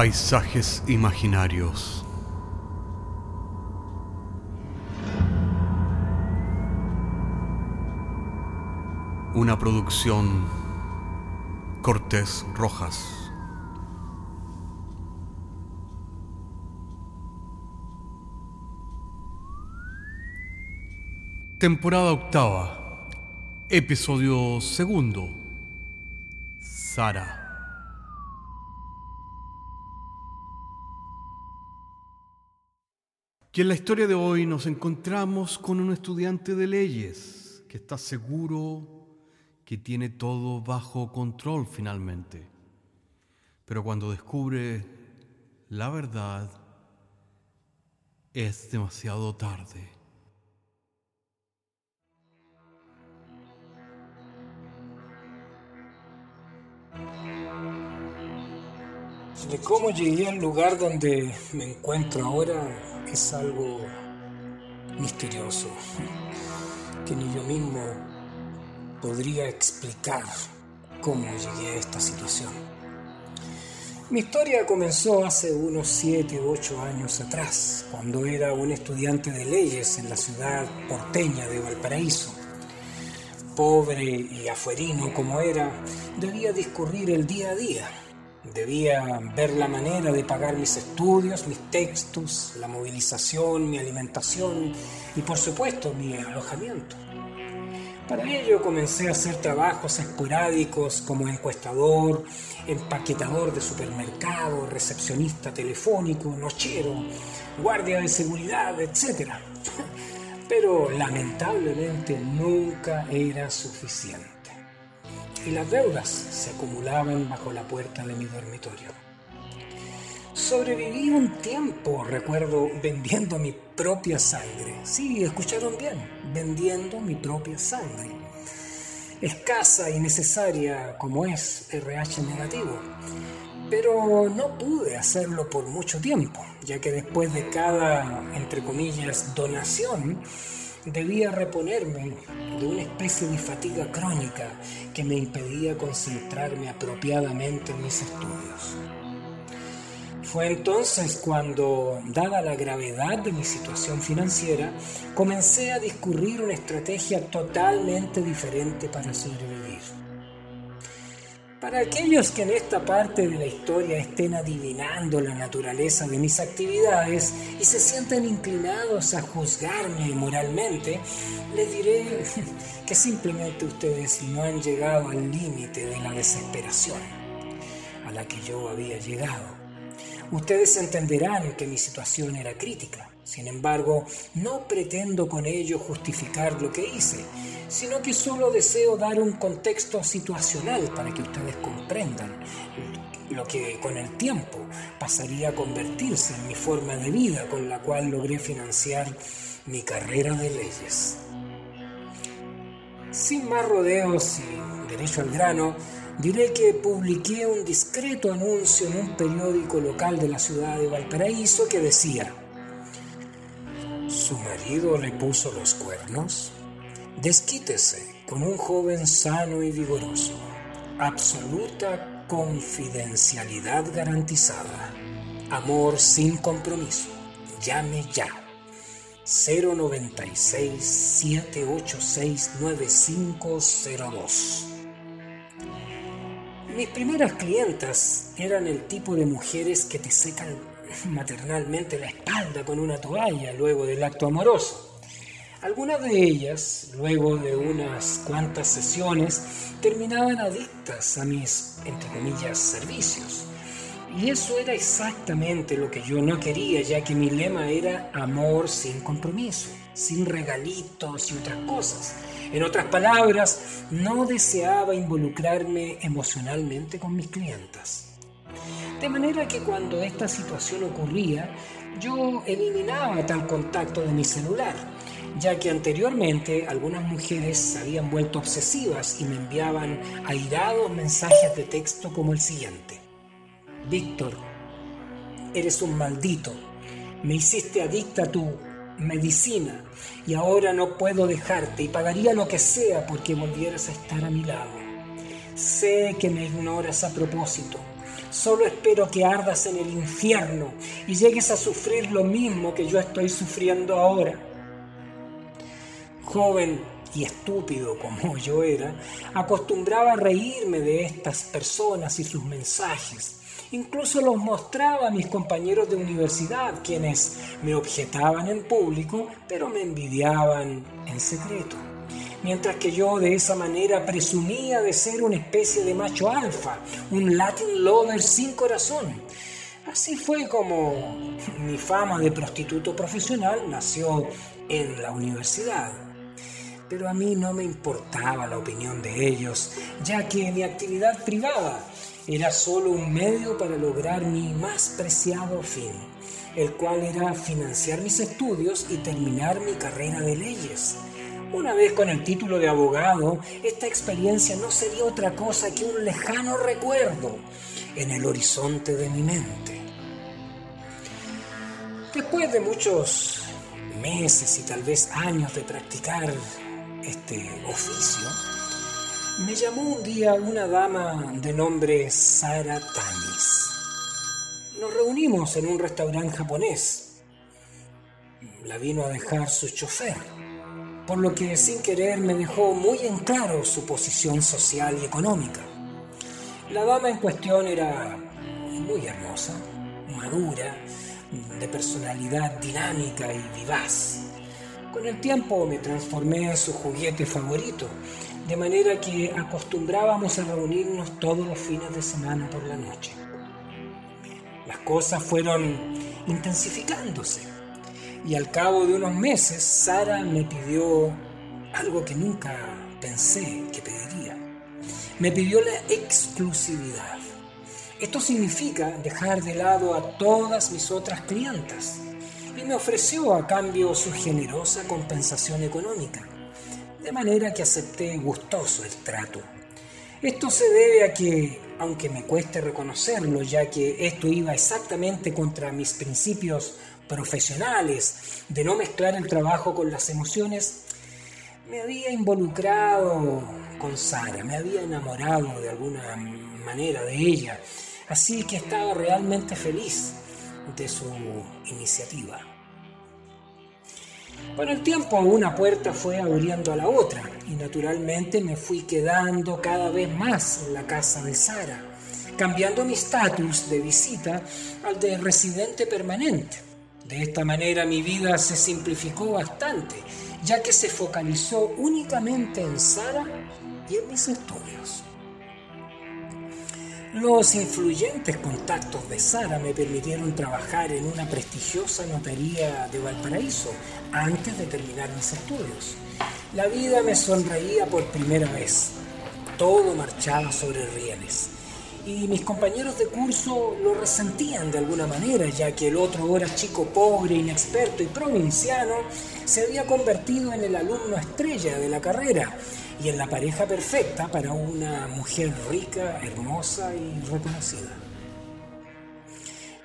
Paisajes imaginarios. Una producción Cortés Rojas. Temporada octava. Episodio segundo. Sara. Y en la historia de hoy nos encontramos con un estudiante de leyes que está seguro que tiene todo bajo control finalmente. Pero cuando descubre la verdad, es demasiado tarde. De cómo llegué al lugar donde me encuentro ahora es algo misterioso, que ni yo mismo podría explicar cómo llegué a esta situación. Mi historia comenzó hace unos 7 u 8 años atrás, cuando era un estudiante de leyes en la ciudad porteña de Valparaíso. Pobre y afuerino como era, debía discurrir el día a día Debía ver la manera de pagar mis estudios, mis textos, la movilización, mi alimentación y por supuesto mi alojamiento. Para ello comencé a hacer trabajos esporádicos como encuestador, empaquetador de supermercado, recepcionista telefónico, nochero, guardia de seguridad, etc. Pero lamentablemente nunca era suficiente y las deudas se acumulaban bajo la puerta de mi dormitorio. Sobreviví un tiempo, recuerdo, vendiendo mi propia sangre. Sí, escucharon bien, vendiendo mi propia sangre. Escasa y necesaria como es RH negativo. Pero no pude hacerlo por mucho tiempo, ya que después de cada, entre comillas, donación, debía reponerme de una especie de fatiga crónica que me impedía concentrarme apropiadamente en mis estudios. Fue entonces cuando, dada la gravedad de mi situación financiera, comencé a discurrir una estrategia totalmente diferente para sobrevivir. Para aquellos que en esta parte de la historia estén adivinando la naturaleza de mis actividades y se sienten inclinados a juzgarme moralmente, les diré que simplemente ustedes no han llegado al límite de la desesperación a la que yo había llegado. Ustedes entenderán que mi situación era crítica. Sin embargo, no pretendo con ello justificar lo que hice, sino que solo deseo dar un contexto situacional para que ustedes comprendan lo que con el tiempo pasaría a convertirse en mi forma de vida con la cual logré financiar mi carrera de leyes. Sin más rodeos y derecho al grano, diré que publiqué un discreto anuncio en un periódico local de la ciudad de Valparaíso que decía, ¿su marido le puso los cuernos? Desquítese con un joven sano y vigoroso. Absoluta confidencialidad garantizada. Amor sin compromiso. Llame ya. 096 786 9502. Mis primeras clientas eran el tipo de mujeres que te secan maternalmente la espalda con una toalla luego del acto amoroso algunas de ellas, luego de unas cuantas sesiones, terminaban adictas a mis, entre comillas, servicios. Y eso era exactamente lo que yo no quería, ya que mi lema era amor sin compromiso, sin regalitos y otras cosas. En otras palabras, no deseaba involucrarme emocionalmente con mis clientas. De manera que cuando esta situación ocurría, yo eliminaba tal contacto de mi celular ya que anteriormente algunas mujeres se habían vuelto obsesivas y me enviaban airados mensajes de texto como el siguiente. Víctor, eres un maldito, me hiciste adicta a tu medicina y ahora no puedo dejarte y pagaría lo que sea porque volvieras a estar a mi lado. Sé que me ignoras a propósito, Solo espero que ardas en el infierno y llegues a sufrir lo mismo que yo estoy sufriendo ahora. Joven y estúpido como yo era, acostumbraba a reírme de estas personas y sus mensajes. Incluso los mostraba a mis compañeros de universidad, quienes me objetaban en público, pero me envidiaban en secreto mientras que yo de esa manera presumía de ser una especie de macho alfa, un Latin lover sin corazón. Así fue como mi fama de prostituto profesional nació en la universidad. Pero a mí no me importaba la opinión de ellos, ya que mi actividad privada era solo un medio para lograr mi más preciado fin, el cual era financiar mis estudios y terminar mi carrera de leyes. Una vez con el título de abogado, esta experiencia no sería otra cosa que un lejano recuerdo en el horizonte de mi mente. Después de muchos meses y tal vez años de practicar este oficio, me llamó un día una dama de nombre Sara Tamis. Nos reunimos en un restaurante japonés. La vino a dejar su chofer por lo que sin querer me dejó muy en claro su posición social y económica. La dama en cuestión era muy hermosa, madura, de personalidad dinámica y vivaz. Con el tiempo me transformé en su juguete favorito, de manera que acostumbrábamos a reunirnos todos los fines de semana por la noche. Las cosas fueron intensificándose y al cabo de unos meses Sara me pidió algo que nunca pensé que pediría. Me pidió la exclusividad. Esto significa dejar de lado a todas mis otras clientas y me ofreció a cambio su generosa compensación económica, de manera que acepté gustoso el trato. Esto se debe a que, aunque me cueste reconocerlo, ya que esto iba exactamente contra mis principios profesionales, de no mezclar el trabajo con las emociones, me había involucrado con Sara, me había enamorado de alguna manera de ella, así que estaba realmente feliz de su iniciativa. Con el tiempo una puerta fue abriendo a la otra y naturalmente me fui quedando cada vez más en la casa de Sara, cambiando mi estatus de visita al de residente permanente. De esta manera mi vida se simplificó bastante, ya que se focalizó únicamente en Sara y en mis estudios. Los influyentes contactos de Sara me permitieron trabajar en una prestigiosa notaría de Valparaíso antes de terminar mis estudios. La vida me sonreía por primera vez. Todo marchaba sobre rieles y mis compañeros de curso lo resentían de alguna manera, ya que el otro ahora chico pobre, inexperto y provinciano se había convertido en el alumno estrella de la carrera y en la pareja perfecta para una mujer rica, hermosa y reconocida.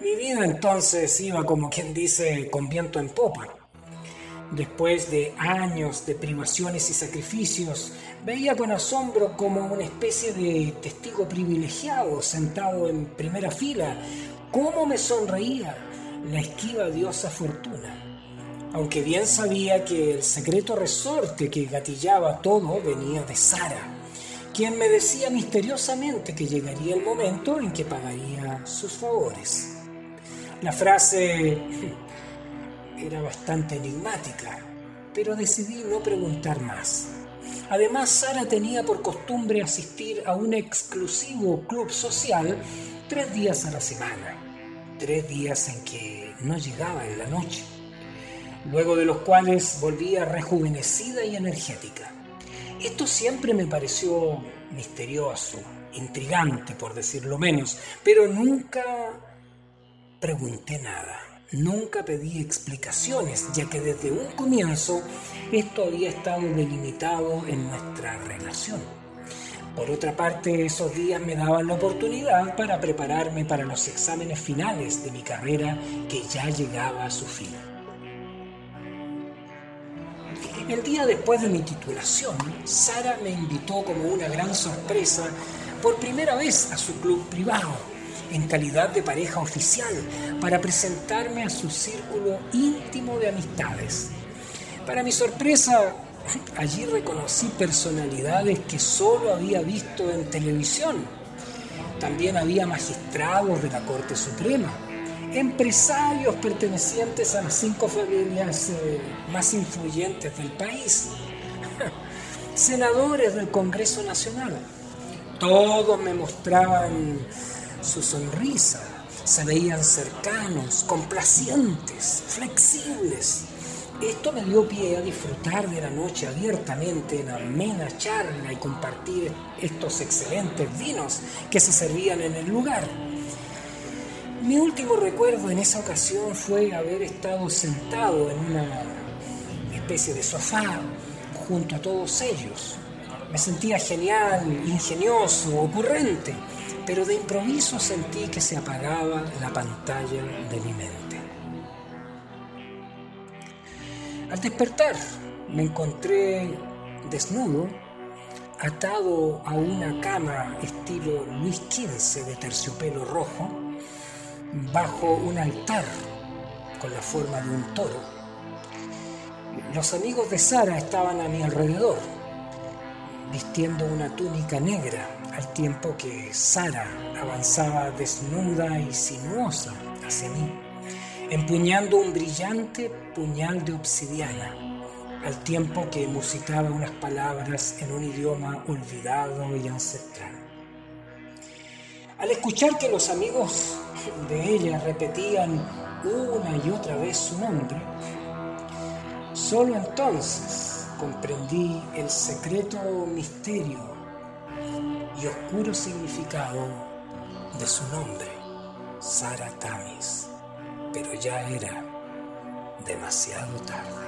Mi vida entonces iba como quien dice con viento en popa. Después de años de privaciones y sacrificios, veía con asombro como una especie de testigo privilegiado sentado en primera fila, cómo me sonreía la esquiva diosa Fortuna. Aunque bien sabía que el secreto resorte que gatillaba todo venía de Sara, quien me decía misteriosamente que llegaría el momento en que pagaría sus favores. La frase era bastante enigmática, pero decidí no preguntar más. Además, Sara tenía por costumbre asistir a un exclusivo club social tres días a la semana, tres días en que no llegaba en la noche, luego de los cuales volvía rejuvenecida y energética. Esto siempre me pareció misterioso, intrigante por decirlo menos, pero nunca pregunté nada. Nunca pedí explicaciones, ya que desde un comienzo esto había estado delimitado en nuestra relación. Por otra parte, esos días me daban la oportunidad para prepararme para los exámenes finales de mi carrera que ya llegaba a su fin. El día después de mi titulación, Sara me invitó como una gran sorpresa por primera vez a su club privado en calidad de pareja oficial para presentarme a su círculo íntimo de amistades. Para mi sorpresa, allí reconocí personalidades que solo había visto en televisión. También había magistrados de la Corte Suprema, empresarios pertenecientes a las cinco familias eh, más influyentes del país, senadores del Congreso Nacional. Todos me mostraban su sonrisa, se veían cercanos, complacientes, flexibles. Esto me dio pie a disfrutar de la noche abiertamente en amena charla y compartir estos excelentes vinos que se servían en el lugar. Mi último recuerdo en esa ocasión fue haber estado sentado en una especie de sofá junto a todos ellos. Me sentía genial, ingenioso, ocurrente, pero de improviso sentí que se apagaba la pantalla de mi mente. Al despertar me encontré desnudo, atado a una cama estilo Luis XV de terciopelo rojo, bajo un altar con la forma de un toro. Los amigos de Sara estaban a mi alrededor, vistiendo una túnica negra, al tiempo que Sara avanzaba desnuda y sinuosa hacia mí, empuñando un brillante puñal de obsidiana, al tiempo que musitaba unas palabras en un idioma olvidado y ancestral. Al escuchar que los amigos de ella repetían una y otra vez su nombre, solo entonces comprendí el secreto misterio y oscuro significado de su nombre, Sara Tamis, pero ya era demasiado tarde.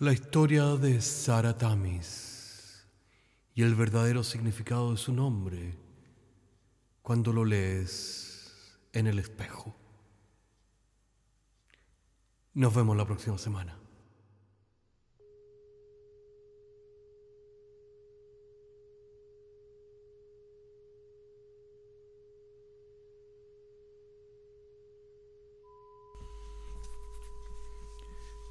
La historia de Sara Tamis y el verdadero significado de su nombre cuando lo lees en el espejo. Nos vemos la próxima semana.